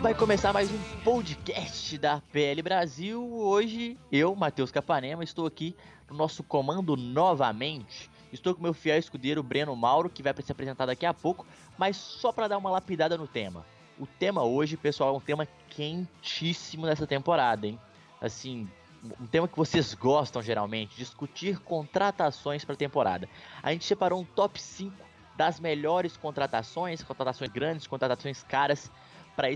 Vai começar mais um podcast da PL Brasil. Hoje eu, Matheus Capanema, estou aqui no nosso comando novamente. Estou com meu fiel escudeiro Breno Mauro, que vai se apresentar daqui a pouco, mas só para dar uma lapidada no tema. O tema hoje, pessoal, é um tema quentíssimo nessa temporada, hein? Assim, um tema que vocês gostam geralmente, discutir contratações para a temporada. A gente separou um top 5 das melhores contratações, contratações grandes, contratações caras para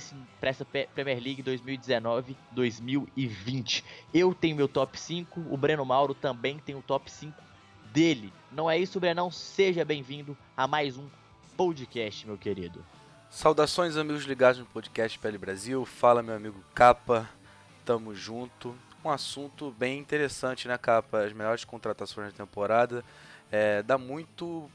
essa Pe- Premier League 2019-2020. Eu tenho meu top 5, o Breno Mauro também tem o top 5 dele. Não é isso, Brenão? Seja bem-vindo a mais um podcast, meu querido. Saudações, amigos ligados no podcast Pele Brasil. Fala, meu amigo Capa. Tamo junto. Um assunto bem interessante, né, Capa? As melhores contratações da temporada. É, dá muito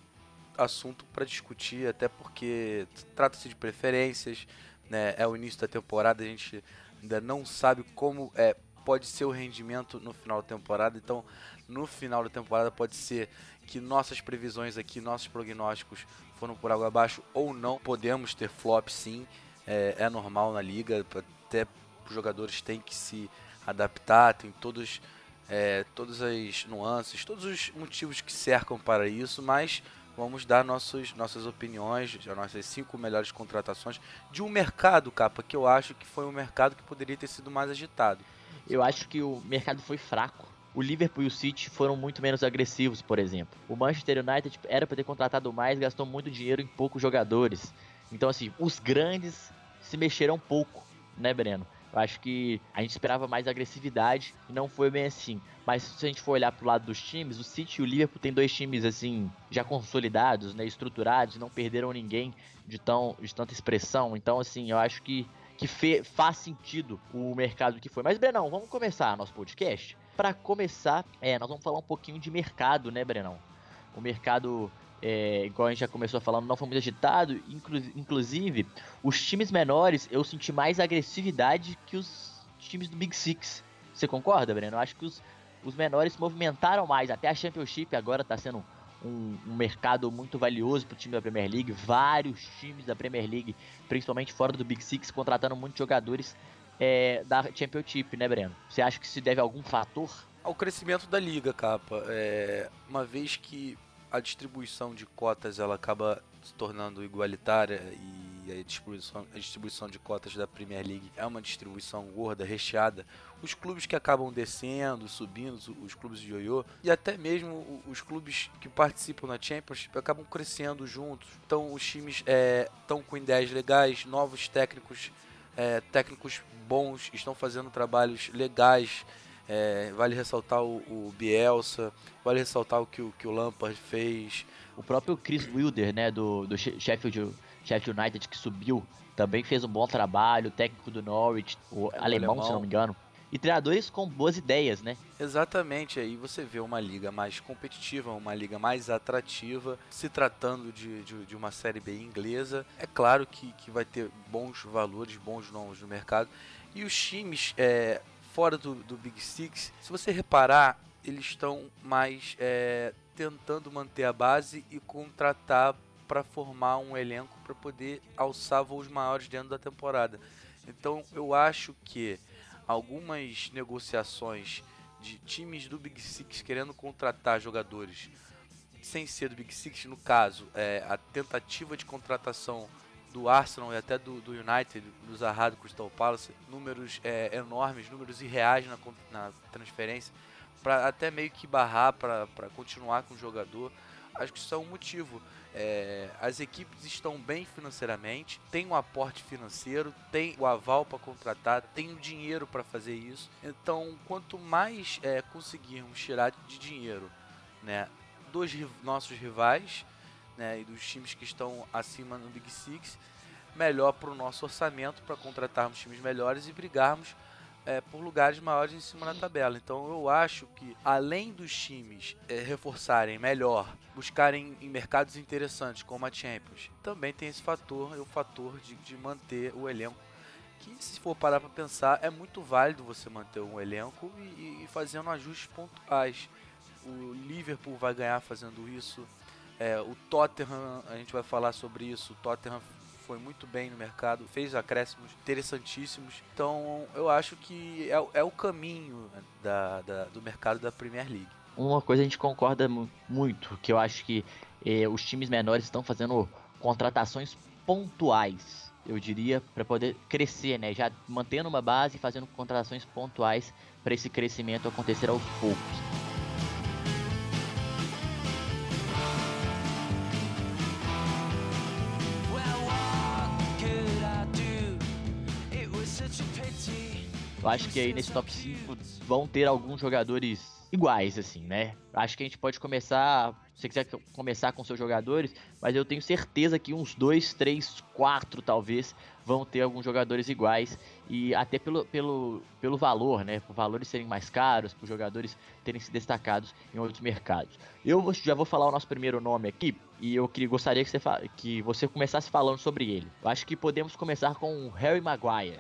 assunto para discutir, até porque trata-se de preferências, né? É o início da temporada, a gente ainda não sabe como é, pode ser o rendimento no final da temporada. Então, no final da temporada pode ser que nossas previsões aqui, nossos prognósticos foram por água abaixo ou não. Podemos ter flop sim, é, é normal na liga, até os jogadores têm que se adaptar, tem todos, é, todas as nuances, todos os motivos que cercam para isso, mas vamos dar nossos, nossas opiniões, as nossas cinco melhores contratações de um mercado, capa, que eu acho que foi um mercado que poderia ter sido mais agitado. Eu acho que o mercado foi fraco. O Liverpool e o City foram muito menos agressivos, por exemplo. O Manchester United era para ter contratado mais, gastou muito dinheiro em poucos jogadores. Então, assim, os grandes se mexeram pouco, né, Breno? Eu acho que a gente esperava mais agressividade e não foi bem assim. Mas se a gente for olhar pro lado dos times, o City e o Liverpool tem dois times assim já consolidados, né, estruturados, não perderam ninguém de tão de tanta expressão. Então assim, eu acho que que faz sentido o mercado que foi. Mas Brenão, vamos começar nosso podcast. Para começar, é, nós vamos falar um pouquinho de mercado, né, Brenão? O mercado é, igual a gente já começou falando, não foi muito agitado. Inclu inclusive, os times menores eu senti mais agressividade que os times do Big Six. Você concorda, Breno? Eu acho que os, os menores se movimentaram mais. Até a Championship agora está sendo um, um mercado muito valioso para o time da Premier League. Vários times da Premier League, principalmente fora do Big Six, contratando muitos jogadores é, da Championship, né, Breno? Você acha que se deve a algum fator? Ao crescimento da liga, capa, é, uma vez que a distribuição de cotas ela acaba se tornando igualitária e a distribuição, a distribuição de cotas da Premier League é uma distribuição gorda, recheada, os clubes que acabam descendo, subindo, os, clubes de ioiô e até mesmo os clubes que participam na Championship acabam crescendo juntos. Então os times estão com ideias legais, novos técnicos, é, técnicos bons estão fazendo trabalhos legais. É, vale ressaltar o, o Bielsa, vale ressaltar o que, o que o Lampard fez. O próprio Chris Wilder, né, do, do She- Sheffield, Sheffield United, que subiu, também fez um bom trabalho. O técnico do Norwich, o, alemão, se alemão. não me engano. E treinadores com boas ideias, né? Exatamente, aí você vê uma liga mais competitiva, uma liga mais atrativa, se tratando de, de, de uma Série B inglesa. É claro que, que vai ter bons valores, bons nomes no mercado. E os times é, fora do, do Big Six, se você reparar, eles estão mais é, tentando manter a base e contratar para formar um elenco para poder alçar voos maiores dentro da temporada. Então eu acho que algumas negociações de times do Big Six querendo contratar jogadores sem ser do Big Six, no caso, é, a tentativa de contratação do Arsenal e até do, do United, do Zaha do Crystal Palace, números é, enormes, números irreais na, na transferência, para até meio que barrar para continuar com o jogador. Acho que isso é um motivo. É, as equipes estão bem financeiramente, tem um aporte financeiro, tem o aval para contratar, tem o dinheiro para fazer isso. Então, quanto mais é, conseguirmos tirar de dinheiro né, dos nossos rivais né, e dos times que estão acima no Big Six, melhor para o nosso orçamento, para contratarmos times melhores e brigarmos é, por lugares maiores em cima da tabela. Então eu acho que além dos times é, reforçarem melhor, buscarem em mercados interessantes como a Champions, também tem esse fator, o fator de, de manter o elenco. Que se for parar para pensar, é muito válido você manter um elenco e, e fazendo ajustes pontuais. O Liverpool vai ganhar fazendo isso. É, o Tottenham, a gente vai falar sobre isso. O Tottenham foi muito bem no mercado, fez acréscimos interessantíssimos. Então eu acho que é, é o caminho da, da, do mercado da Premier League. Uma coisa a gente concorda muito, que eu acho que eh, os times menores estão fazendo contratações pontuais, eu diria, para poder crescer, né? Já mantendo uma base e fazendo contratações pontuais para esse crescimento acontecer aos poucos. Eu acho que aí nesse top 5 vão ter alguns jogadores iguais, assim, né? Acho que a gente pode começar, se você quiser começar com seus jogadores, mas eu tenho certeza que uns 2, 3, 4 talvez vão ter alguns jogadores iguais e até pelo, pelo, pelo valor, né? Por valores serem mais caros, por jogadores terem se destacados em outros mercados. Eu já vou falar o nosso primeiro nome aqui e eu gostaria que você, que você começasse falando sobre ele. Eu acho que podemos começar com o Harry Maguire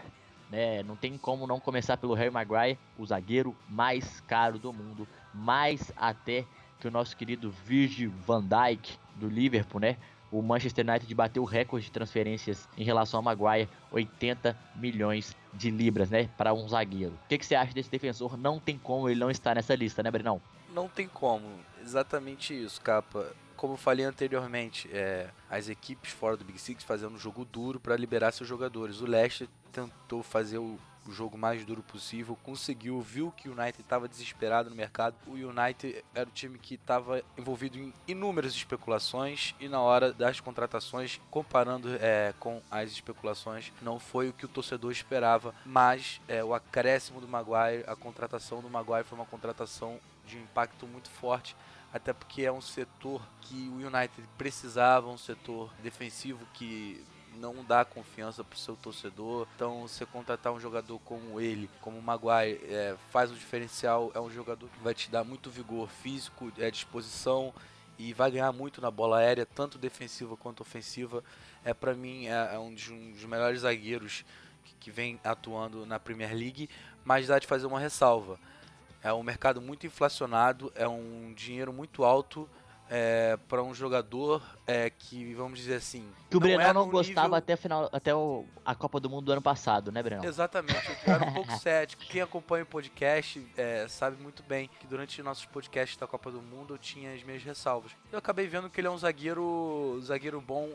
né? Não tem como não começar pelo Harry Maguire, o zagueiro mais caro do mundo, mais até que o nosso querido Virgil van Dijk do Liverpool, né? O Manchester United bateu o recorde de transferências em relação ao Maguire, 80 milhões de libras, né, para um zagueiro. O que, que, você acha desse defensor? Não tem como ele não estar nessa lista, né, Brenão? Não tem como, exatamente isso, capa como eu falei anteriormente, é, as equipes fora do Big Six fazendo um jogo duro para liberar seus jogadores. O Leicester tentou fazer o, o, jogo mais duro possível, conseguiu, viu que o United estava desesperado no mercado. O United era o time que estava envolvido em inúmeras especulações e na hora das contratações, comparando é, com as especulações, não foi o que o torcedor esperava. Mas é, o acréscimo do Maguire, a contratação do Maguire foi uma contratação de impacto muito forte até porque é um setor que o United precisava, um setor defensivo que não dá confiança para o seu torcedor. Então, você contratar um jogador como ele, como o Maguire, é, faz o diferencial. É um jogador que vai te dar muito vigor físico, é, disposição e vai ganhar muito na bola aérea, tanto defensiva quanto ofensiva. É para mim é, é um, dos, um, dos, melhores zagueiros que, que vem atuando na Premier League, mas dá de fazer uma ressalva. É um mercado muito inflacionado, é um dinheiro muito alto é, para um jogador é, que, vamos dizer assim. Que o Breno é não gostava nível... até, final, até o, a Copa do Mundo do ano passado, né, Breno? Exatamente, eu era um pouco cético. Quem acompanha o podcast é, sabe muito bem que durante nossos podcasts da Copa do Mundo eu tinha as minhas ressalvas. Eu acabei vendo que ele é um zagueiro, zagueiro bom,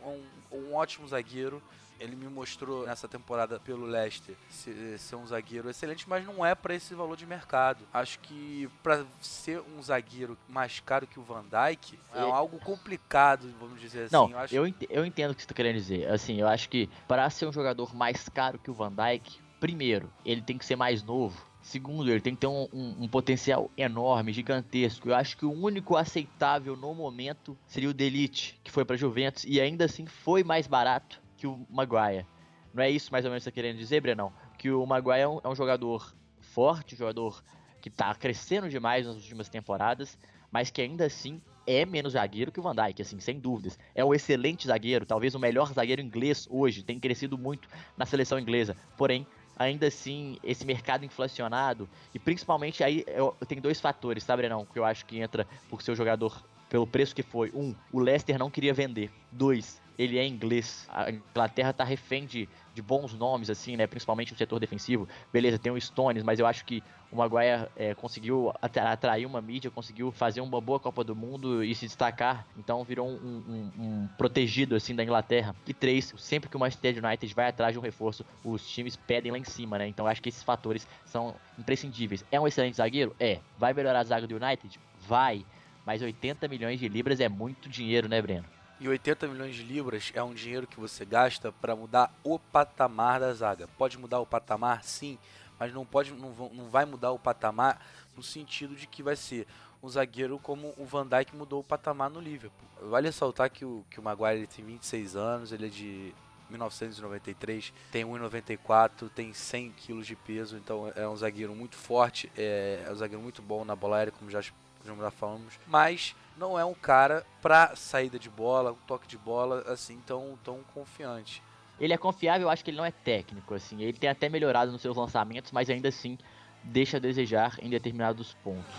um, um ótimo zagueiro. Ele me mostrou nessa temporada pelo Leicester ser, um zagueiro excelente, mas não é para esse valor de mercado. Acho que para ser um zagueiro mais caro que o Van Dijk é, algo complicado, vamos dizer assim. Não, eu, acho... eu, ent eu entendo o que você está querendo dizer. Assim, eu acho que para ser um jogador mais caro que o Van Dijk, primeiro, ele tem que ser mais novo. Segundo, ele tem que ter um, um, um, potencial enorme, gigantesco. Eu acho que o único aceitável no momento seria o Delite, que foi para Juventus e ainda assim foi mais barato que o Maguire. Não é isso mais ou menos que você tá querendo dizer, Brenão? Que o Maguire é um, é um jogador forte, um jogador que está crescendo demais nas últimas temporadas, mas que ainda assim é menos zagueiro que o Van Dijk, assim, sem dúvidas. É um excelente zagueiro, talvez o melhor zagueiro inglês hoje, tem crescido muito na seleção inglesa. Porém, ainda assim, esse mercado inflacionado, e principalmente aí eu, eu tenho dois fatores, tá, Brenão, que eu acho que entra por ser o jogador pelo preço que foi. Um, o Leicester não queria vender. Dois, ele é inglês. A Inglaterra tá refém de, de bons nomes, assim, né? Principalmente no setor defensivo. Beleza, tem o Stones, mas eu acho que o Maguire é, conseguiu atrair uma mídia, conseguiu fazer uma boa Copa do Mundo e se destacar. Então virou um, um, um protegido, assim, da Inglaterra. E três, sempre que o Manchester United vai atrás de um reforço, os times pedem lá em cima, né? Então acho que esses fatores são imprescindíveis. É um excelente zagueiro? É. Vai melhorar a zaga do United? Vai. Mas 80 milhões de libras é muito dinheiro, né, Breno? E 80 milhões de libras é um dinheiro que você gasta para mudar o patamar da zaga. Pode mudar o patamar, sim, mas não pode, não, não vai mudar o patamar no sentido de que vai ser um zagueiro como o Van Dijk mudou o patamar no Liverpool. Vale ressaltar que o, que o Maguire tem 26 anos, ele é de 1993, tem 1,94, tem 100 kg de peso, então é um zagueiro muito forte, é, é um zagueiro muito bom na bola aérea, como já, já falamos, mas não é um cara para saída de bola, um toque de bola assim tão, tão confiante. Ele é confiável, eu acho que ele não é técnico, assim. Ele tem até melhorado nos seus lançamentos, mas ainda assim deixa a desejar em determinados pontos.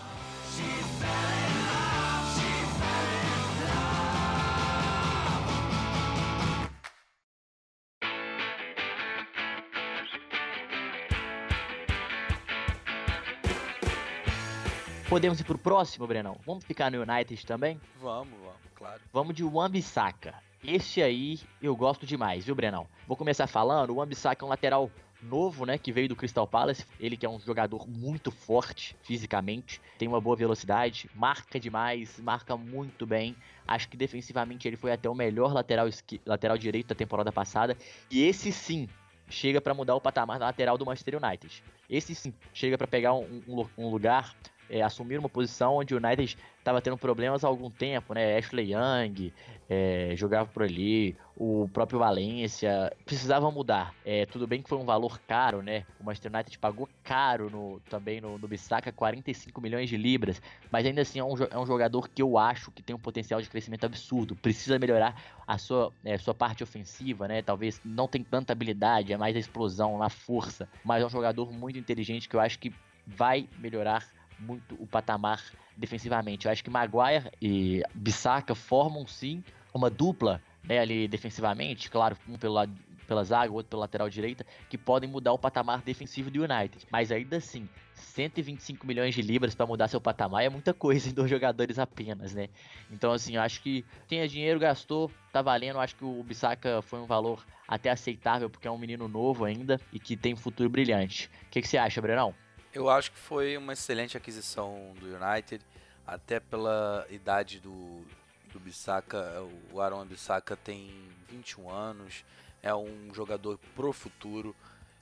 Podemos ir pro próximo, Brenão? Vamos ficar no United também? Vamos, vamos, claro. Vamos de Wan-Bissaka. Esse aí eu gosto demais, viu, Brenão? Vou começar falando, o Wan-Bissaka é um lateral novo, né, que veio do Crystal Palace. Ele que é um jogador muito forte fisicamente, tem uma boa velocidade, marca demais, marca muito bem. Acho que defensivamente ele foi até o melhor lateral, lateral direito da temporada passada. E esse sim chega para mudar o patamar da lateral do Manchester United. Esse sim chega para pegar um, um, um lugar é, assumir uma posição onde o United estava tendo problemas há algum tempo, né? Ashley Young é, jogava por ali, o próprio Valência precisava mudar. É, tudo bem que foi um valor caro, né? O Manchester United pagou caro no, também no, no Bissaka, 45 milhões de libras, mas ainda assim é um, é um jogador que eu acho que tem um potencial de crescimento absurdo. Precisa melhorar a sua, é, sua parte ofensiva, né? Talvez não tem tanta habilidade, é mais a explosão, a força, mas é um jogador muito inteligente que eu acho que vai melhorar muito o patamar defensivamente. Eu acho que Maguire e Bissaka formam sim uma dupla né, ali defensivamente, claro, um pelo lado pela zaga, outro pela lateral direita, que podem mudar o patamar defensivo do United. Mas ainda assim, 125 milhões de libras para mudar seu patamar é muita coisa em dois jogadores apenas, né? Então, assim, eu acho que quem dinheiro, gastou, tá valendo. Eu acho que o Bissaka foi um valor até aceitável, porque é um menino novo ainda e que tem um futuro brilhante. O que, que você acha, Brenão? Eu acho que foi uma excelente aquisição do United, até pela idade do, do Bissaka. O Aaron Bissaka tem 21 anos, é um jogador pro futuro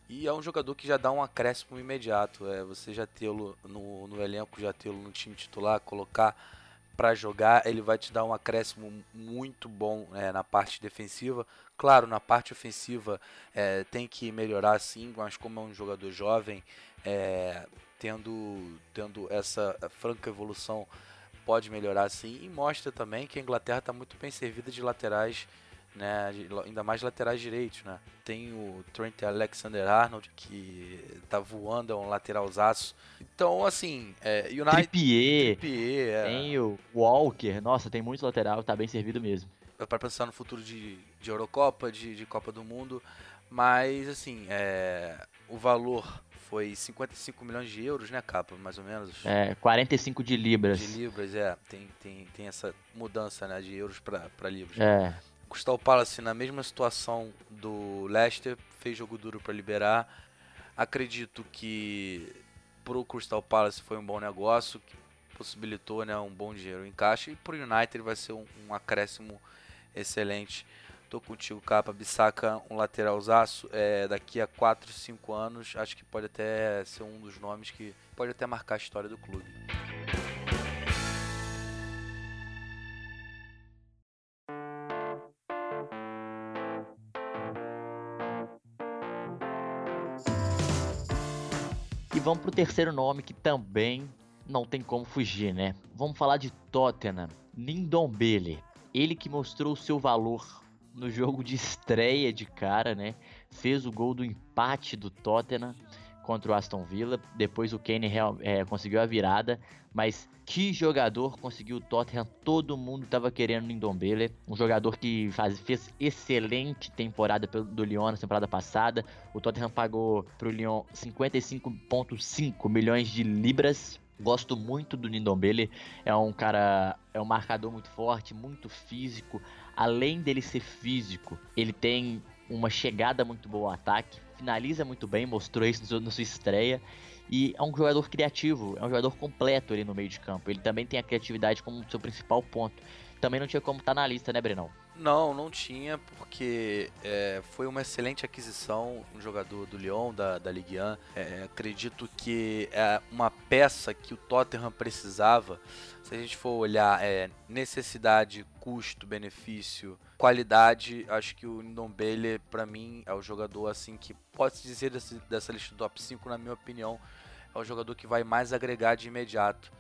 e é um jogador que já dá um acréscimo imediato. É, você já tê-lo no, no elenco, já tê-lo no time titular, colocar para jogar, ele vai te dar um acréscimo muito bom é, na parte defensiva. Claro, na parte ofensiva é, tem que melhorar sim, mas como é um jogador jovem, é, tendo, tendo essa franca evolução, pode melhorar sim. E mostra também que a Inglaterra está muito bem servida de laterais, né, de, ainda mais laterais direitos. Né. Tem o Trent Alexander-Arnold, que está voando, é um lateralzaço. Então, assim, é, United... Trippier, Trippier é. tem o Walker, nossa, tem muito lateral, está bem servido mesmo. Para pensar no futuro de, de Eurocopa, de, de Copa do Mundo, mas, assim, é, o valor foi 55 milhões de euros, né, capa, mais ou menos? É, 45 de libras. De libras, é. Tem, tem, tem essa mudança, né, de euros para libras. É. Crystal Palace na mesma situação do Leicester, fez jogo duro para liberar. Acredito que pro Crystal Palace foi um bom negócio, que possibilitou, né, um bom dinheiro em caixa e pro United vai ser um, um acréscimo excelente Tô contigo, capa. Bissaka, um lateralzaço. É, daqui a 4, 5 anos, acho que pode até ser um dos nomes que pode até marcar a história do clube. E vamos pro terceiro nome que também não tem como fugir, né? Vamos falar de Tottenham. Nindombele. Ele que mostrou o seu valor no jogo de estreia de cara, né? Fez o gol do empate do Tottenham contra o Aston Villa. Depois o Kane é, conseguiu a virada, mas que jogador conseguiu o Tottenham? Todo mundo estava querendo em Ndombele, um jogador que faz, fez excelente temporada do Lyon na temporada passada. O Tottenham pagou para o Lyon 55,5 milhões de libras Gosto muito do Nindombele, é um cara, é um marcador muito forte, muito físico. Além dele ser físico, ele tem uma chegada muito boa ao ataque, finaliza muito bem, mostrou isso na sua estreia. E é um jogador criativo, é um jogador completo ali no meio de campo. Ele também tem a criatividade como seu principal ponto. Também não tinha como estar tá na lista, né, Brenão? Não, não tinha, porque é, foi uma excelente aquisição, um jogador do Lyon, da, da Ligue 1. É, acredito que é uma peça que o Tottenham precisava. Se a gente for olhar é, necessidade, custo, benefício, qualidade, acho que o Ndombele, para mim, é o jogador assim que pode se dizer desse, dessa lista do top 5, na minha opinião, é o jogador que vai mais agregar de imediato.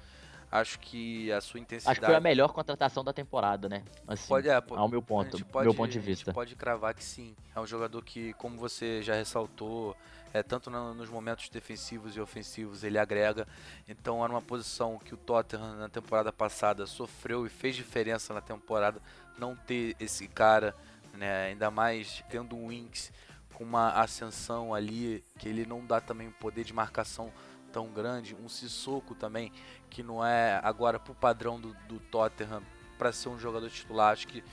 Acho que a sua intensidade. Acho que foi a melhor contratação da temporada, né? Assim, Pode, é, ao meu ponto, pode, meu ponto de A vista. gente pode cravar que sim. É um jogador que, como você já ressaltou, é, tanto no- nos momentos defensivos e ofensivos ele agrega. Então era uma posição que o Tottenham na temporada passada sofreu e fez diferença na temporada não ter esse cara, né? Ainda mais tendo um Winks com uma ascensão ali que ele não dá também um poder de marcação tão grande, um Sissoko também que não é agora pro padrão do, do Tottenham para ser um jogador titular, acho que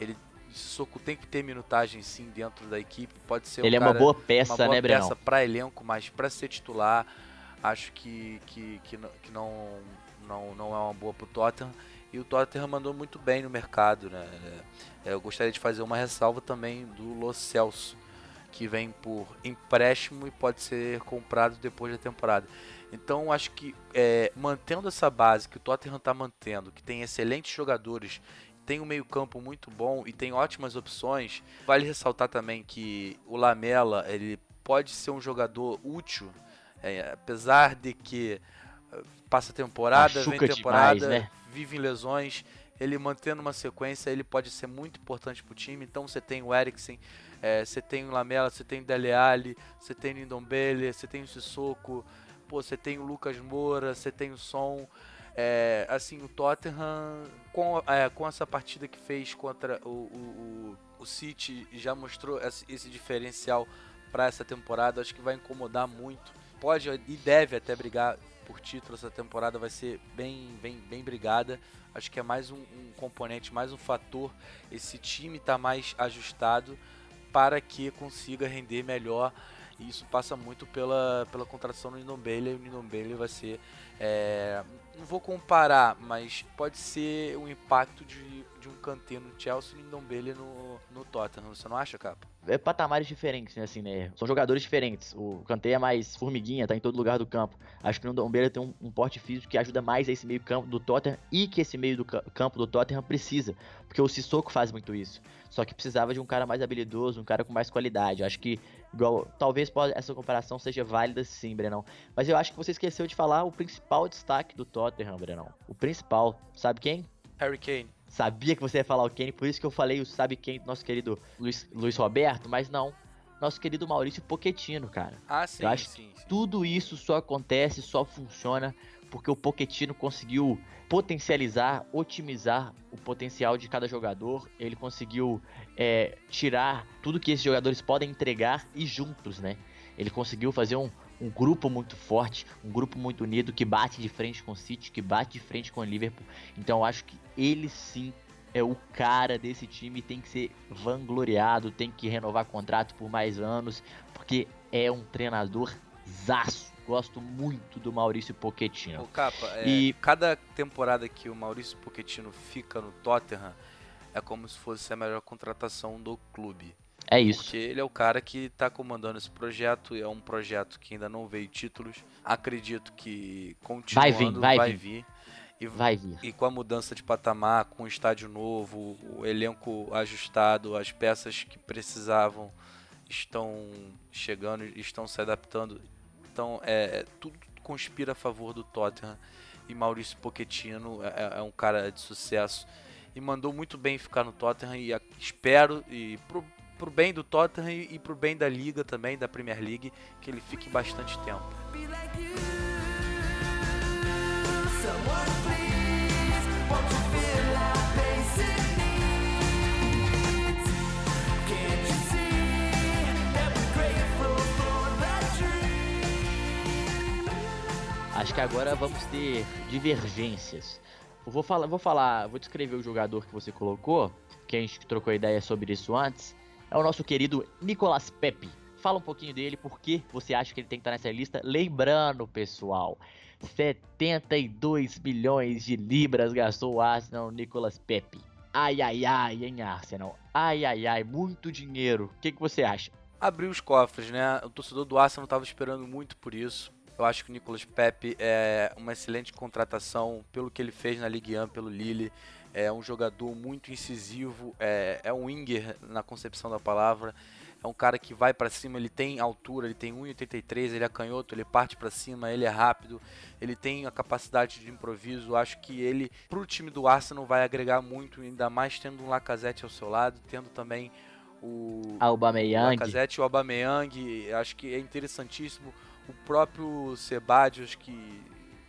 ele Sissoko tem que ter minutagem sim dentro da equipe, pode ser Ele um é uma cara- boa peça, uma boa né, peça para elenco, mas para ser titular, acho que, que, que, não, que não, não, não é uma boa pro Tottenham. E o Tottenham mandou muito bem no mercado, né? É, Eu gostaria de fazer uma ressalva também do Lo Celso, que vem por empréstimo e pode ser comprado depois da temporada. Então acho que é, mantendo essa base que o Tottenham está mantendo, que tem excelentes jogadores, tem um meio campo muito bom e tem ótimas opções. Vale ressaltar também que o Lamela ele pode ser um jogador útil, é, apesar de que eh, passa temporada, Machuca vem temporada, demais, né? vive em lesões. Ele mantendo uma sequência, ele pode ser muito importante pro time. Então você tem o Eriksen, eh, você tem o Lamela, você tem o Dele Alli, você tem o Ndombele, você tem o Sissoko, pô, você tem o Lucas Moura, você tem o Son. É, assim, o Tottenham, com, é, com essa partida que fez contra o, o, o, o City, já mostrou esse, diferencial para essa temporada. Acho que vai incomodar muito. Pode e deve até brigar por título essa temporada, vai ser bem, bem, bem brigada. Acho que é mais um, um componente, mais um fator. Esse time tá mais ajustado para que consiga render melhor. E isso passa muito pela, pela contratação do Ndombele. O Ndombele vai ser. é, não vou comparar, mas pode ser um impacto de, de um Kanté no Chelsea e Ndombele no, no Tottenham. Você não acha, Capa? é patamares diferentes, né, assim, né? São jogadores diferentes. O Kanté é mais formiguinha, tá em todo lugar do campo. Acho que o Ndombele tem um, um porte físico que ajuda mais a esse meio campo do Tottenham e que esse meio do ca- campo do Tottenham precisa, porque o Sissoko faz muito isso. Só que precisava de um cara mais habilidoso, um cara com mais qualidade. Acho que igual, talvez essa comparação seja válida sim, Brenão. Mas eu acho que você esqueceu de falar o principal destaque do Tottenham, Brenão. O principal, sabe quem? Harry Kane. Sabia que você ia falar o Kane, por isso que eu falei o sabe quem do nosso querido Luiz, Luiz Roberto, mas não. Nosso querido Maurício Pochettino, cara. Ah, sim, Eu acho sim, sim. Tudo isso só acontece, só funciona porque o Pochettino conseguiu potencializar, otimizar o potencial de cada jogador. Ele conseguiu é, tirar tudo que esses jogadores podem entregar e juntos, né? Ele conseguiu fazer um, um grupo muito forte, um grupo muito unido que bate de frente com o City, que bate de frente com o Liverpool. Então eu acho que ele sim é o cara desse time, tem que ser vangloriado, tem que renovar contrato por mais anos, porque é um treinador zaço. Gosto muito do Maurício Pochettino. Capa, é, E- cada temporada que o Maurício Pochettino fica no Tottenham é como se fosse a melhor contratação do clube. É isso. Porque ele é o cara que está comandando esse projeto, é um projeto que ainda não veio títulos. Acredito que continuando Vai vir, vai vai vir. vir. E, Vai vir. e com a mudança de patamar, com o estádio novo, o elenco ajustado, as peças que precisavam estão chegando, estão se adaptando. Então, é, é- tudo conspira a favor do Tottenham. E Maurício Pochettino é, é um cara de sucesso e mandou muito bem ficar no Tottenham. E espero, e pro, bem do Tottenham e, e pro bem da liga também, da Premier League, que ele fique bastante tempo. Acho que agora vamos ter divergências. Eu vou falar, vou falar, vou descrever o jogador que você colocou, que a gente trocou ideia sobre isso antes. É o nosso querido Nicolas Pepe. Fala um pouquinho dele, por que você acha que ele tem que estar nessa lista? Lembrando, pessoal, 72 milhões de libras gastou o Arsenal Nicolas Pepe. ai ai ai, hein, Arsenal? Ai ai ai, muito dinheiro. O que, que você acha? Abriu os cofres, né? O torcedor do Arsenal estava esperando muito por isso. Eu acho que o Nicolas Pepe é uma excelente contratação pelo que ele fez na Ligue 1 pelo Lille. É um jogador muito incisivo, é, é um winger na concepção da palavra. É um cara que vai para cima, ele tem altura, ele tem 1,83, ele é canhoto, ele parte para cima, ele é rápido, ele tem a capacidade de improviso. Acho que ele, pro time do Arsenal, vai agregar muito, ainda mais tendo um Lacazette ao seu lado, tendo também o Aubameyang. o Lacazette e o Aubameyang. Acho que é interessantíssimo. O próprio Sebadios, que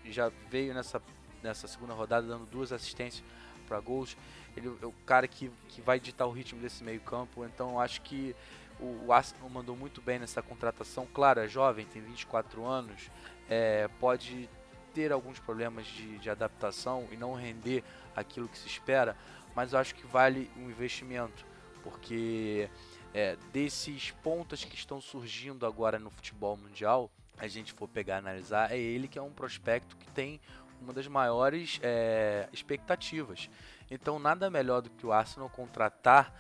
já veio nessa, nessa segunda rodada dando duas assistências para gols. Ele é o cara que, que vai ditar o ritmo desse meio campo. Então acho que o, o Arsenal mandou muito bem nessa contratação. Claro, é jovem, tem 24 anos, é, pode ter alguns problemas de, de adaptação e não render aquilo que se espera, mas eu acho que vale um investimento, porque é, desses pontas que estão surgindo agora no futebol mundial, a gente for pegar analisar, é ele que é um prospecto que tem uma das maiores é, expectativas. Então, nada melhor do que o Arsenal contratar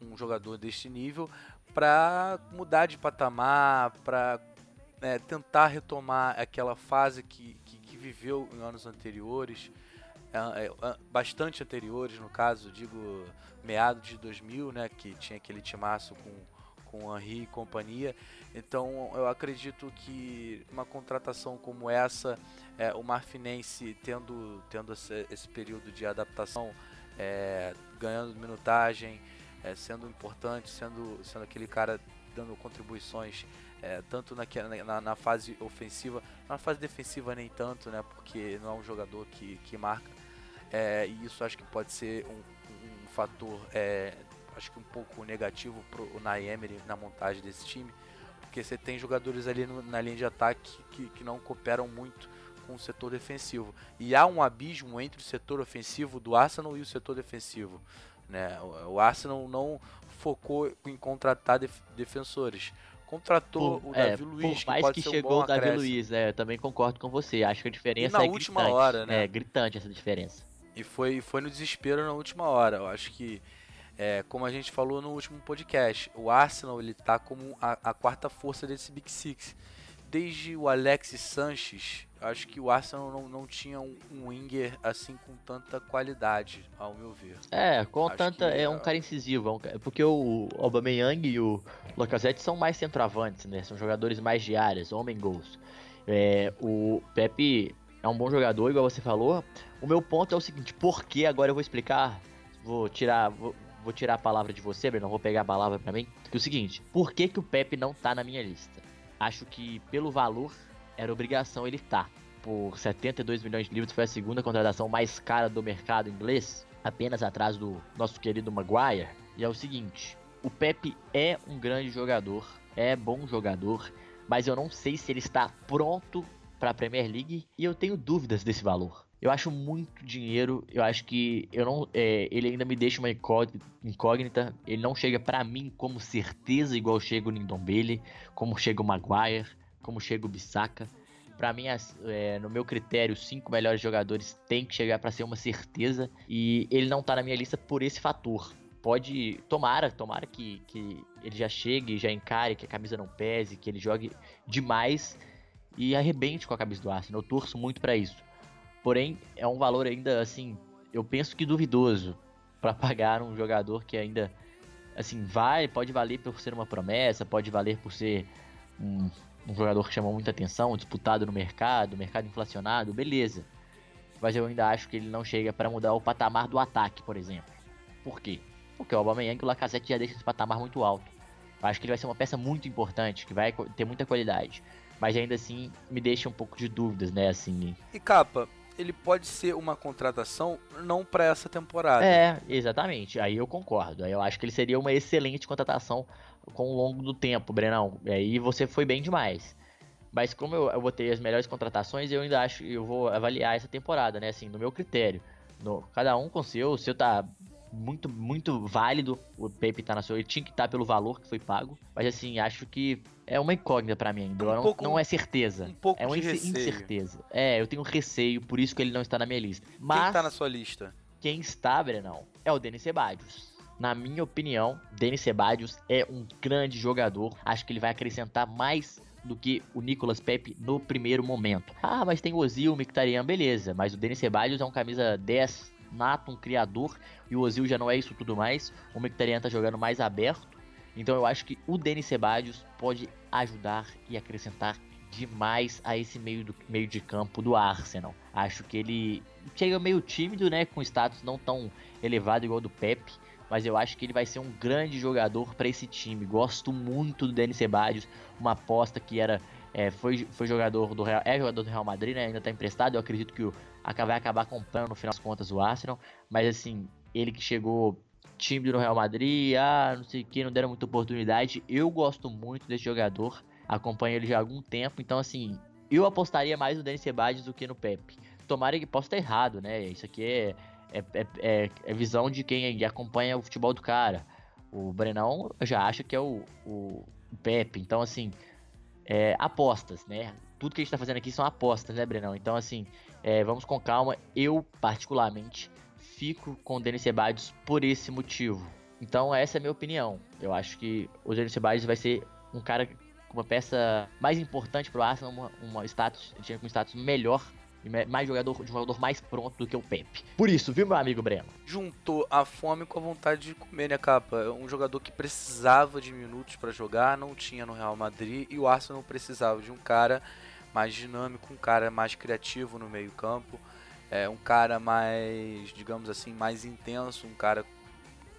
um jogador deste nível para mudar de patamar, para é, tentar retomar aquela fase que, que, que, viveu em anos anteriores, é, é, bastante anteriores, no caso, digo, meados de 2000, né, que tinha aquele timaço com, com Henry e companhia. Então eu acredito que uma contratação como essa, é, o Marfinense tendo, tendo esse, esse período de adaptação, é, ganhando minutagem, é, sendo importante, sendo, sendo aquele cara dando contribuições é, tanto na, na, na, fase ofensiva, na fase defensiva nem tanto, né? Porque não é um jogador que, que marca. É, e isso acho que pode ser um, um fator, é, acho que um pouco negativo para o Emery na montagem desse time, porque você tem jogadores ali no, na linha de ataque que, que não cooperam muito com o setor defensivo. E há um abismo entre o setor ofensivo do Arsenal e o setor defensivo. Né? O Arsenal não focou em contratar def defensores. Contratou por, o Davi é, Luiz, por mais que, que ser chegou um o Davi acréscimo. Luiz, é, eu também concordo com você. Acho que a diferença na é última gritante. hora, né? É gritante essa diferença. E foi, foi no desespero na última hora. Eu acho que, é, como a gente falou no último podcast, o Arsenal ele tá como a, a quarta força desse Big Six. Desde o Alexis Sanches, acho que o Arsenal não, não tinha um, um winger assim com tanta qualidade, ao meu ver. É, com Acho tanta. que, É um cara incisivo. é um porque o Aubameyang e o Lacazette são mais centroavantes, né? São jogadores mais de áreas, homem gols. É, o Pepe é um bom jogador, igual você falou. O meu ponto é o seguinte: por que agora eu vou explicar? Vou tirar. Vou, vou tirar a palavra de você, Breno, vou pegar a palavra pra mim. Que é o seguinte: por que, que o Pepe não tá na minha lista? Acho que pelo valor era obrigação ele tá. Por 72 milhões de livros foi a segunda contratação mais cara do mercado inglês, apenas atrás do nosso querido Maguire. E é o seguinte, o Pepe é um grande jogador, é bom jogador, mas eu não sei se ele está pronto para a Premier League e eu tenho dúvidas desse valor. Eu acho muito dinheiro, eu acho que eu não, é, ele ainda me deixa uma incó- incógnita, ele não chega para mim como certeza igual chega o Nindombele, como chega o Maguire, como chega o Bissaka. Pra mim, é, no meu critério, os cinco melhores jogadores têm que chegar pra ser uma certeza. E ele não tá na minha lista por esse fator. Pode. Tomara, tomara que, que ele já chegue, já encare, que a camisa não pese, que ele jogue demais e arrebente com a camisa do Arsenal. Eu torço muito pra isso. Porém, é um valor ainda assim, eu penso que duvidoso pra pagar um jogador que ainda assim vai, pode valer por ser uma promessa, pode valer por ser um, um jogador que chama muita atenção, disputado no mercado, mercado inflacionado, beleza. Mas eu ainda acho que ele não chega para mudar o patamar do ataque, por exemplo. Por quê? Porque o Aubameyang e o Lacazette já deixam esse patamar muito alto. Eu acho que ele vai ser uma peça muito importante, que vai ter muita qualidade. Mas ainda assim, me deixa um pouco de dúvidas, né, assim. E capa, ele pode ser uma contratação não para essa temporada. É, exatamente. Aí eu concordo. Aí eu acho que ele seria uma excelente contratação com o longo do tempo, Brenão. E aí você foi bem demais. Mas como eu, eu botei as melhores contratações, eu ainda acho eu vou avaliar essa temporada, né? Assim, no meu critério. No, cada um com o seu, o seu tá muito, muito válido. O Pepe tá na sua. Ele tinha que estar pelo valor que foi pago. Mas assim, acho que é uma incógnita pra mim ainda. Um não, pouco- não é certeza. um pouco é uma incerteza. É, eu tenho receio, por isso que ele não está na minha lista. Quem Mas. tá na sua lista? Quem está, Brenão, é o Denis Sebadios. Na minha opinião, Denis Sebadios é um grande jogador. Acho que ele vai acrescentar mais do que o Nicolas Pepe no primeiro momento. Ah, mas tem o Ozil, o Mictarian, beleza. Mas o Denis Sebadios é um camisa 10 nato, um criador. E o Ozil já não é isso tudo mais. O Mictarian tá jogando mais aberto. Então eu acho que o Denis Sebadios pode ajudar e acrescentar demais a esse meio, do, meio de campo do Arsenal. Acho que ele chega meio tímido, né, com status não tão elevado igual do Pepe, mas eu acho que ele vai ser um grande jogador para esse time. Gosto muito do Denis Sebadios, uma aposta que era é, foi, foi jogador do Real, é jogador do Real Madrid, né, ainda está emprestado. Eu acredito que o, vai acabar comprando no final das contas o Arsenal, mas assim, ele que chegou tímido no Real Madrid, ah, não sei o que, não deram muita oportunidade. Eu gosto muito desse jogador acompanho ele já há algum tempo, então assim, eu apostaria mais no Denis Sebadios do que no Pepe. Tomara que possa estar errado, né? Isso aqui é, é, é, é, é visão de quem acompanha o futebol do cara. O Brenão já acha que é o, o, o Pepe, então assim, é, apostas, né? Tudo que a gente tá fazendo aqui são apostas, né, Brenão? Então assim, é, vamos com calma. Eu, particularmente, fico com o Denis Sebadios por esse motivo. Então essa é a minha opinião. Eu acho que o Denis Sebadios vai ser um cara uma peça mais importante para o Arsenal, uma, uma status, tinha um status melhor e mais jogador, de um jogador mais pronto do que o Pepe. Por isso, viu, meu amigo Breno? Juntou a fome com a vontade de comer, né, capa? Um jogador que precisava de minutos para jogar, não tinha no Real Madrid, e o Arsenal precisava de um cara mais dinâmico, um cara mais criativo no meio-campo, é, um cara mais, digamos assim, mais intenso, um cara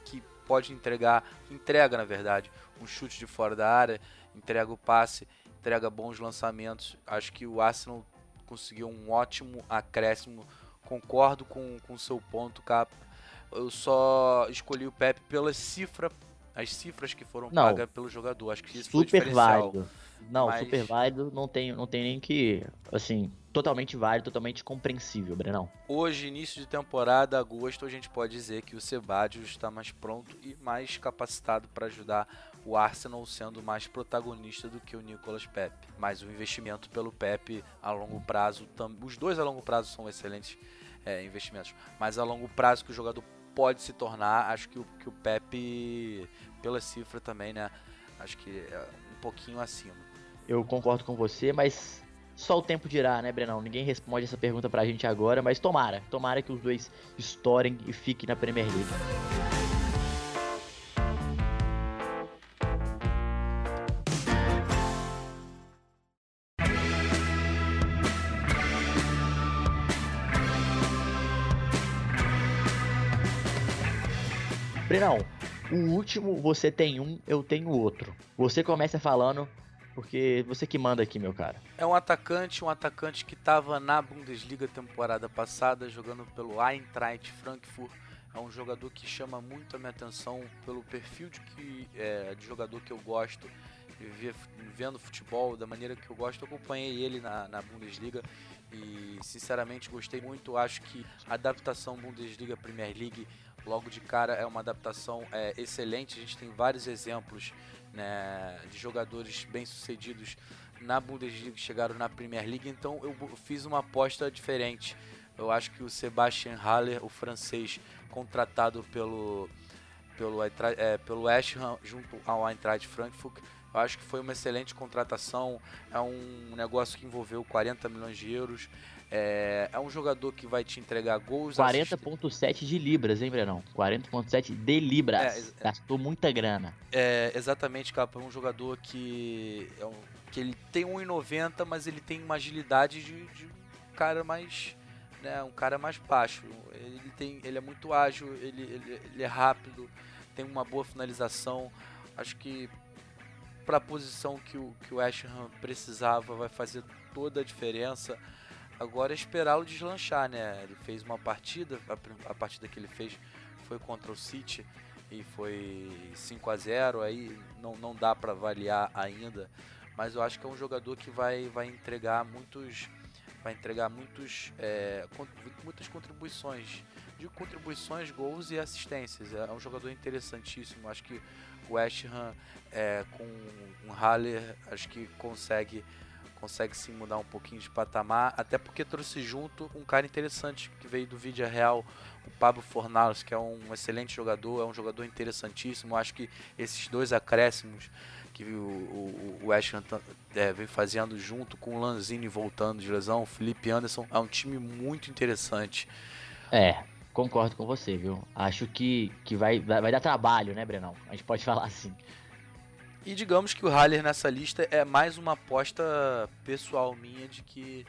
que pode entregar, entrega na verdade, um chute de fora da área entrega o passe, entrega bons lançamentos. Acho que o Arsenal conseguiu um ótimo acréscimo. Concordo com o seu ponto, Capa. Eu só escolhi o Pepe pela cifra, as cifras que foram não, pagas pelo jogador. Acho que isso super foi válido. Não, Mas... super válido, não tem, não tem nem que, assim, totalmente válido, totalmente compreensível, Brenão. Hoje, início de temporada, agosto, a gente pode dizer que o Sebadios está mais pronto e mais capacitado para ajudar o Arsenal sendo mais protagonista do que o Nicolas Pepe. Mas o investimento pelo Pepe a longo prazo, os dois a longo prazo são excelentes é, investimentos, mas a longo prazo que o jogador pode se tornar, acho que o, que o Pepe, pela cifra também, né? Acho que é um pouquinho acima. Eu concordo com você, mas só o tempo dirá, né, Brenão? Ninguém responde essa pergunta pra gente agora, mas tomara, tomara que os dois estourem e fiquem na Premier League. Brenão, o último você tem um, eu tenho outro. Você começa falando, porque você que manda aqui, meu cara. É um atacante, um atacante que estava na Bundesliga temporada passada, jogando pelo Eintracht Frankfurt. É um jogador que chama muito a minha atenção pelo perfil de, que, é, de jogador que eu gosto. Vendo futebol da maneira que eu gosto, eu acompanhei ele na, na Bundesliga e sinceramente gostei muito. Acho que a adaptação Bundesliga Premier League logo de cara é uma adaptação é, excelente. A gente tem vários exemplos né, de jogadores bem-sucedidos na Bundesliga que chegaram na Premier League, então eu fiz uma aposta diferente. Eu acho que o Sebastian Haller, o francês, contratado pelo pelo, é, pelo West Ham junto ao Eintracht Frankfurt, eu acho que foi uma excelente contratação. É um negócio que envolveu 40 milhões de euros. É, é um jogador que vai te entregar gols. 40,7 de libras, hein, Brenão? 40,7 de libras. É, Gastou muita grana. É, exatamente, Capa. É um jogador que, é um, que ele tem 1,90, mas ele tem uma agilidade de, de um cara mais. Né, um cara mais baixo. Ele, tem, ele é muito ágil, ele, ele, ele é rápido, tem uma boa finalização. Acho que para a posição que o, que o Ham precisava vai fazer toda a diferença. Agora é esperá-lo deslanchar, né? Ele fez uma partida, a, partida que ele fez foi contra o City e foi 5 a 0 aí não, não dá para avaliar ainda, mas eu acho que é um jogador que vai, vai entregar muitos vai entregar muitos é, muitas contribuições de contribuições, gols e assistências. É um jogador interessantíssimo. Acho que o West Ham é, com um Haller acho que consegue consegue sim mudar um pouquinho de patamar, até porque trouxe junto um cara interessante que veio do Vídeo Real, o Pablo Fornalos, que é um excelente jogador, é um jogador interessantíssimo. Acho que esses dois acréscimos que o, West Ham é, vem fazendo junto com o Lanzini voltando de lesão, o Felipe Anderson, é um time muito interessante. É, concordo com você, viu? Acho que, que vai, vai, vai dar trabalho, né, Brenão? A gente pode falar assim. E digamos que o Haller nessa lista é mais uma aposta pessoal minha de que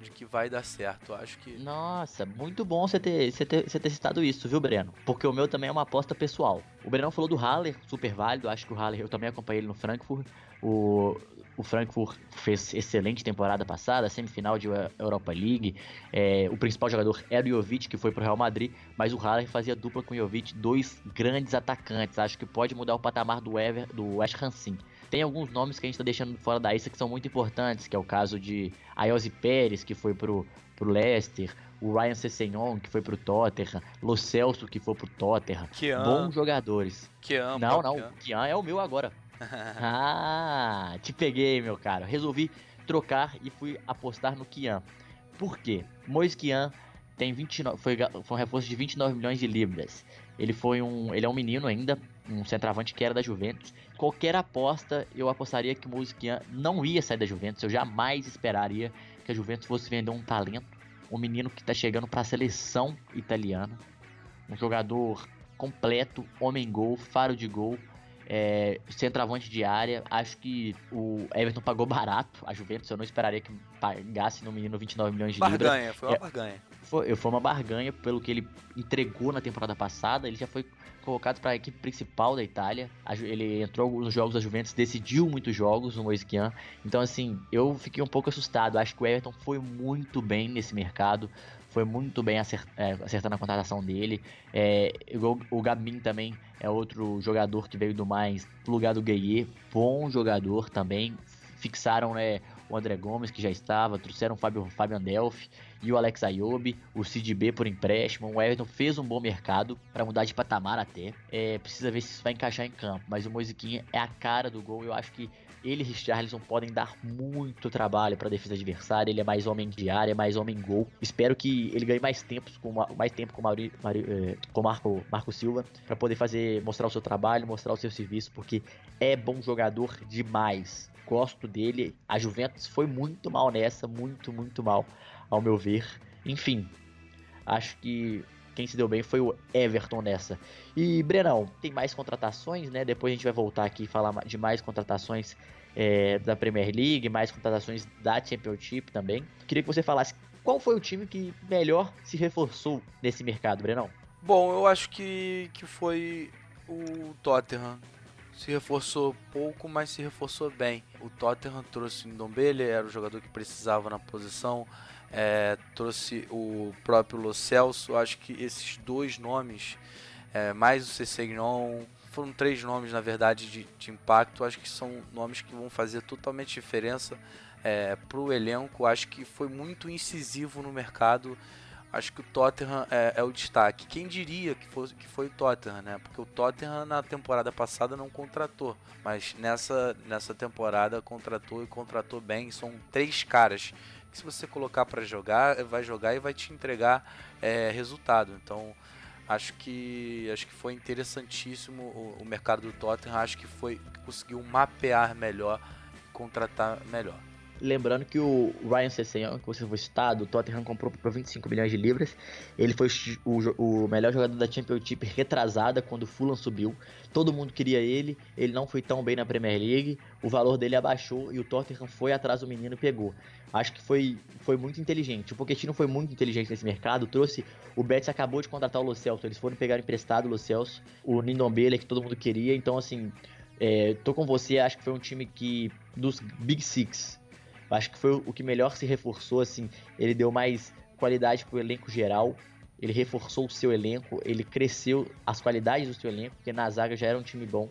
de que vai dar certo. Acho que. Nossa, muito bom você ter, você ter, você ter citado isso, viu, Breno? Porque o meu também é uma aposta pessoal. O Breno falou do Haller, super válido. Acho que o Haller, eu também acompanhei ele no Frankfurt. O, o Frankfurt fez excelente temporada passada, semifinal de Europa League. É, o principal jogador era o Jovic, que foi pro Real Madrid, mas o Haller fazia dupla com o Jovic, dois grandes atacantes. Acho que pode mudar o patamar do, Ever, do West Ham sim. Tem alguns nomes que a gente está deixando fora da lista que são muito importantes, que é o caso de Ayosi Pérez, que foi pro, pro Leicester, o Ryan Sessegnon, que foi pro Tottenham, Lo Celso, que foi pro Tottenham. Kian. Bons jogadores. Kian, não, não, Kian. Kian é o meu agora. ah, te peguei, meu caro. Resolvi trocar e fui apostar no Kian. Por quê? Mois Kian tem 29, foi, foi um reforço de 29 milhões de libras. Ele foi um, ele é um menino ainda, um centroavante que era da Juventus. Qualquer aposta, eu apostaria que o Musiquian não ia sair da Juventus. Eu jamais esperaria que a Juventus fosse vender um talento, um menino que está chegando para a seleção italiana, um jogador completo, homem gol, faro de gol, é, centroavante de área. Acho que o Everton pagou barato a Juventus. Eu não esperaria que pagasse no menino 29 milhões de barganha, libras. Barganha, foi uma é, barganha. Foi, foi uma barganha pelo que ele entregou na temporada passada. Ele já foi colocado para a equipe principal da Itália. Ele entrou nos jogos da Juventus, decidiu muitos jogos no Moisquian. Então, assim, eu fiquei um pouco assustado. Acho que o Everton foi muito bem nesse mercado. Foi muito bem acert, é, acertando a contratação dele. É, o, o Gabin também é outro jogador que veio do mais pro lugar do Gueye. Bom jogador também. Fixaram né, o André Gomes, que já estava, trouxeram o Fábio, Fábio Andelphi e o Alex Ayobi, o Cid B por empréstimo. O Everton fez um bom mercado para mudar de patamar até. É, precisa ver se isso vai encaixar em campo, mas o Moisiquinha é a cara do gol. Eu acho que ele e Richarlison podem dar muito trabalho para a defesa adversária. Ele é mais homem de área, mais homem gol. Espero que ele ganhe mais tempo com mais tempo com, Mauri, Mauri, é, com Marco, Marco Silva para poder fazer mostrar o seu trabalho, mostrar o seu serviço, porque é bom jogador demais gosto dele. A Juventus foi muito mal nessa, muito, muito mal, ao meu ver. Enfim, acho que quem se deu bem foi o Everton nessa. E Brenão, tem mais contratações, né? Depois a gente vai voltar aqui e falar de mais contratações é, da Premier League, mais contratações da Championship também. Queria que você falasse qual foi o time que melhor se reforçou nesse mercado, Brenão. Bom, eu acho que, que foi o Tottenham se reforçou pouco, mas se reforçou bem. O Tottenham trouxe o Ndombele, era o jogador que precisava na posição. É, trouxe o próprio Lo Celso. Acho que esses dois nomes, é, mais o Cessegnon, foram três nomes na verdade de, de, impacto. Acho que são nomes que vão fazer totalmente diferença é, para o elenco. Acho que foi muito incisivo no mercado acho que o Tottenham é, é, o destaque. Quem diria que, fosse, que foi o Tottenham, né? Porque o Tottenham na temporada passada não contratou, mas nessa, nessa temporada contratou e contratou bem. São três caras que se você colocar para jogar, vai jogar e vai te entregar é, resultado. Então acho que acho que foi interessantíssimo o, o mercado do Tottenham. Acho que foi conseguiu mapear melhor, contratar melhor. Lembrando que o Ryan Sessegnon, que você foi citado, o Tottenham comprou por 25 milhões de libras. Ele foi o, o melhor jogador da Championship retrasada quando o Fulham subiu. Todo mundo queria ele, ele não foi tão bem na Premier League. O valor dele abaixou e o Tottenham foi atrás do menino e pegou. Acho que foi, foi muito inteligente. O Pochettino foi muito inteligente nesse mercado. Trouxe. O Betis acabou de contratar o Lo Celso. Eles foram pegar emprestado o Lo Celso. O Nindombele, que todo mundo queria. Então, assim, é, tô com você. Acho que foi um time que. Dos Big Six Acho que foi o que melhor se reforçou, assim. Ele deu mais qualidade pro elenco geral. Ele reforçou o seu elenco, ele cresceu as qualidades do seu elenco, porque na zaga já era um time bom.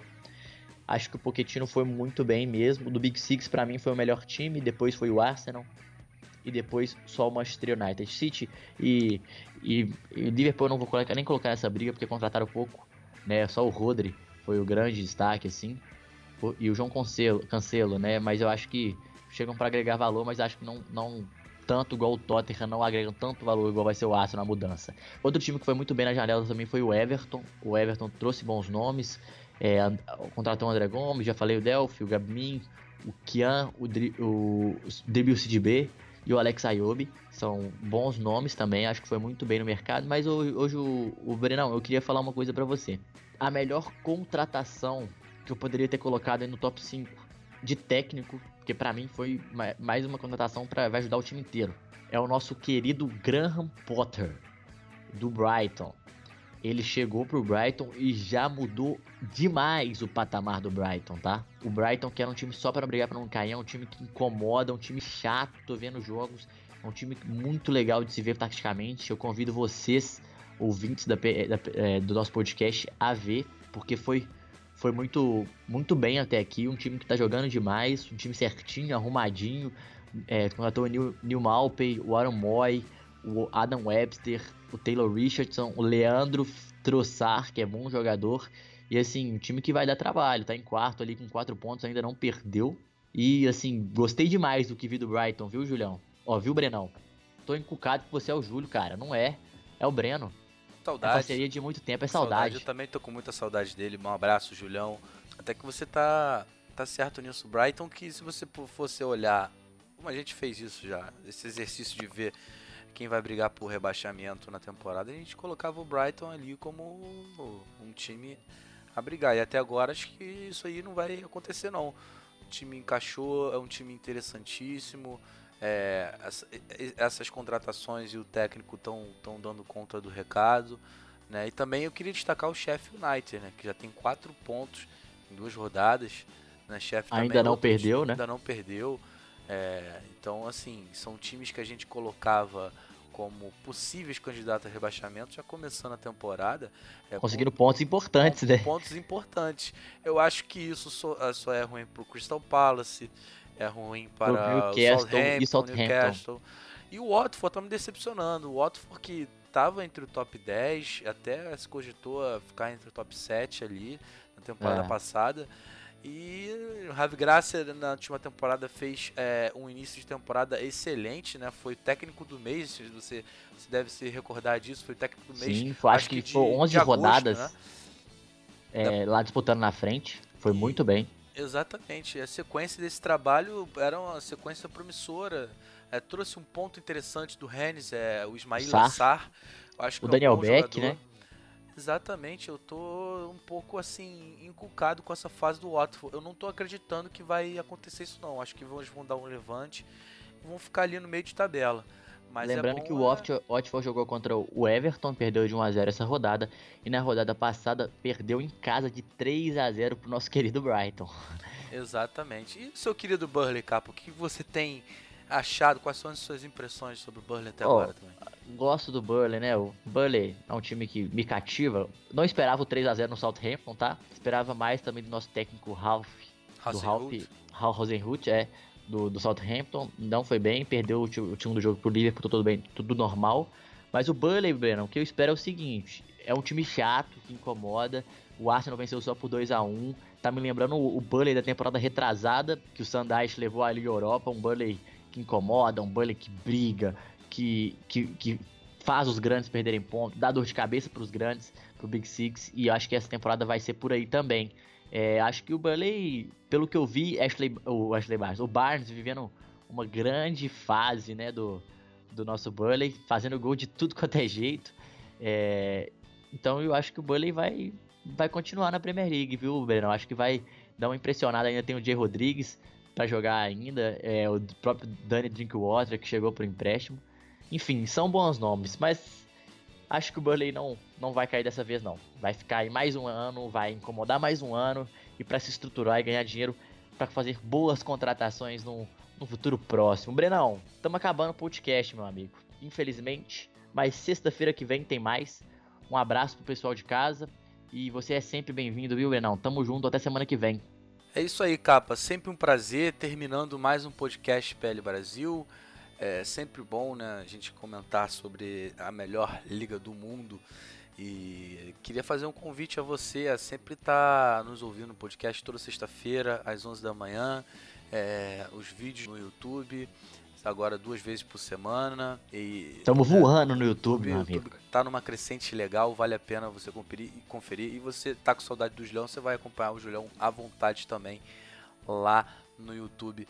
Acho que o Pochettino foi muito bem mesmo. Do Big Six, para mim, foi o melhor time. Depois foi o Arsenal. E depois só o Manchester United. City e, e, e Liverpool eu não vou colocar, nem colocar nessa briga, porque contrataram pouco. Né? Só o Rodri foi o grande destaque, assim. E o João Cancelo, Cancelo né? Mas eu acho que chegam para agregar valor, mas acho que não, não tanto igual o Tottenham, não agregam tanto valor igual vai ser o Arsenal na mudança. Outro time que foi muito bem na janela também foi o Everton. O Everton trouxe bons nomes, é, contratou o André Gomes, já falei o Delphi, o Gabmin, o Kian, o, o, o e o Alex Ayobi. São bons nomes também, acho que foi muito bem no mercado. Mas hoje, hoje o, o Brenão, eu queria falar uma coisa para você. A melhor contratação que eu poderia ter colocado aí no top 5 de técnico, que para mim foi mais uma contratação para vai ajudar o time inteiro. É o nosso querido Graham Potter do Brighton. Ele chegou pro Brighton e já mudou demais o patamar do Brighton, tá? O Brighton, que era um time só para brigar para não cair, é um time que incomoda, um time chato, tô vendo jogos, é um time muito legal de se ver taticamente. Eu convido vocês, ouvintes da, da, é, do nosso podcast, a ver, porque foi foi muito, muito bem até aqui. Um time que tá jogando demais, um time certinho, arrumadinho. É, contratou o Neil, Neil Malpey, o Aaron Moy, o Adam Webster, o Taylor Richardson, o Leandro Trossard, que é bom jogador. E assim, um time que vai dar trabalho, tá em quarto ali com quatro pontos, ainda não perdeu. E assim, gostei demais do que vi do Brighton, viu, Julião? Ó, viu, Brenão? Tô encucado que você é o Júlio, cara. Não é. É o Breno. Saudade. É parceria de muito tempo, é saudade. saudade. Eu também tô com muita saudade dele. Um abraço, Julião. Até que você tá, tá certo nisso. Brighton, que se você fosse olhar, como a gente fez isso já, esse exercício de ver quem vai brigar por rebaixamento na temporada, a gente colocava o Brighton ali como um time a brigar. E até agora acho que isso aí não vai acontecer não. O time encaixou, é um time interessantíssimo. É, essas contratações e o técnico estão dando conta do recado. Né? E também eu queria destacar o Sheffield United, né? que já tem quatro pontos em duas rodadas. Né? ainda não perdeu, time, né? Ainda não perdeu. É, então, assim, são times que a gente colocava como possíveis candidatos a rebaixamento, já começando a temporada. É, Conseguindo pontos importantes, pontos, né? Pontos importantes. Eu acho que isso só, só é ruim para o Crystal Palace, é ruim para o Southampton, e Southampton. Newcastle. E o Watford tá me decepcionando. O Watford que estava entre o top 10, até se cogitou a ficar entre o top 7 ali na temporada é. passada. E o Ravi Gracia na última temporada fez é, um início de temporada excelente, né? Foi técnico do mês, você, você deve se recordar disso, foi técnico do mês. Sim, acho, acho que, que foi 11 agosto, rodadas né? é, lá disputando na frente, foi e, muito bem. Exatamente, a sequência desse trabalho era uma sequência promissora. É, trouxe um ponto interessante do Rennes, é, o Ismail Sar. Assar. o Daniel é um Beck, jogador. né? Exatamente, eu tô um pouco assim, inculcado com essa fase do Watford. Eu não tô acreditando que vai acontecer isso não. Acho que vão, vão dar um levante e vão ficar ali no meio de tabela. Mas é Lembrando é que o Watford jogou contra o Everton, perdeu de 1 a 0 essa rodada e na rodada passada perdeu em casa de 3 a 0 pro nosso querido Brighton. Exatamente. E seu querido Burley Capo, o que você tem achado? Quais são as suas impressões sobre o Burnley até oh, agora também? Gosto do Burnley, né? O Burnley é um time que me cativa. Não esperava o 3 a 0 no Southampton, tá? Esperava mais também do nosso técnico Ralph, do Ralph, Ralph Rosenhut, é, do, do Southampton. Não foi bem, perdeu o, o time do jogo pro Liverpool, tudo bem, tudo normal. Mas o Burnley, Breno, o que eu espero é o seguinte: é um time chato, que incomoda. O Arsenal venceu só por 2 a 1 Tá me lembrando o, o Burnley da temporada retrasada, que o Sandais levou a Liga Europa, um Burnley que incomoda, um Burnley que briga, que, que, que faz os grandes perderem pontos, dá dor de cabeça para os grandes, para o Big Six, e acho que essa temporada vai ser por aí também. É, acho que o Burnley, pelo que eu vi, Ashley, o Ashley Barnes, o Barnes vivendo uma grande fase né, do, do nosso Burley, fazendo gol de tudo quanto é jeito. É, então eu acho que o Burley vai, vai continuar na Premier League, viu, Breno? Acho que vai dar uma impressionada. Ainda tem o Jay Rodrigues para jogar ainda, é, o próprio Danny Drinkwater que chegou por empréstimo. Enfim, são bons nomes, mas acho que o Burley não, não vai cair dessa vez não. Vai ficar aí mais um ano, vai incomodar mais um ano e para se estruturar e ganhar dinheiro para fazer boas contratações no, no futuro próximo. Brenão, estamos acabando o podcast, meu amigo. Infelizmente, mas sexta-feira que vem tem mais. Um abraço pro pessoal de casa e você é sempre bem-vindo, viu, Brenão? Tamo junto até semana que vem. É isso aí, capa. Sempre um prazer terminando mais um podcast PL Brasil. É sempre bom, né, a gente comentar sobre a melhor liga do mundo. E queria fazer um convite a você a sempre estar tá nos ouvindo no podcast toda sexta-feira, às 11 da manhã. é, os vídeos no YouTube, agora duas vezes por semana. Estamos é, voando no YouTube, meu amigo. YouTube tá numa crescente legal, vale a pena você conferir e conferir. E você tá com saudade do Julião, você vai acompanhar o Julião à vontade também lá no YouTube.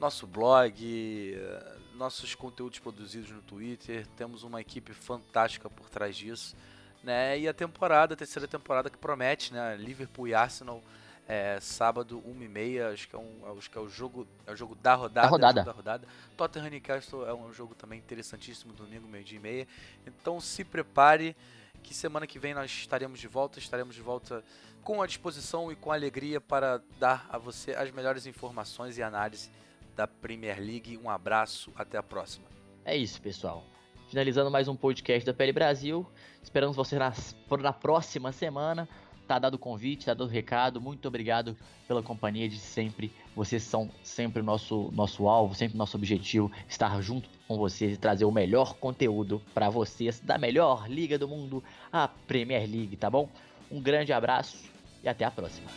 Nosso blog, nossos conteúdos produzidos no Twitter, temos uma equipe fantástica por trás disso. Né? E a temporada, a terceira temporada que promete, né? Liverpool e Arsenal é, sábado, 1h30, acho que é, um, acho que é o jogo, é o jogo da rodada. Da rodada. da rodada. Tottenham e Newcastle é um jogo também interessantíssimo, domingo, meio-dia e meia. Então se prepare que semana que vem nós estaremos de volta, estaremos de volta com a disposição e com a alegria para dar a você as melhores informações e análise da Premier League. Um abraço, até a próxima. É isso, pessoal. Finalizando mais um podcast da Pele Brasil. Esperamos você na, na próxima semana Tá dado o convite, tá dado o recado. Muito obrigado pela companhia de sempre. Vocês são sempre o nosso, nosso alvo, sempre o nosso objetivo. Estar junto com vocês e trazer o melhor conteúdo para vocês da melhor liga do mundo, a Premier League, tá bom? Um grande abraço e até a próxima.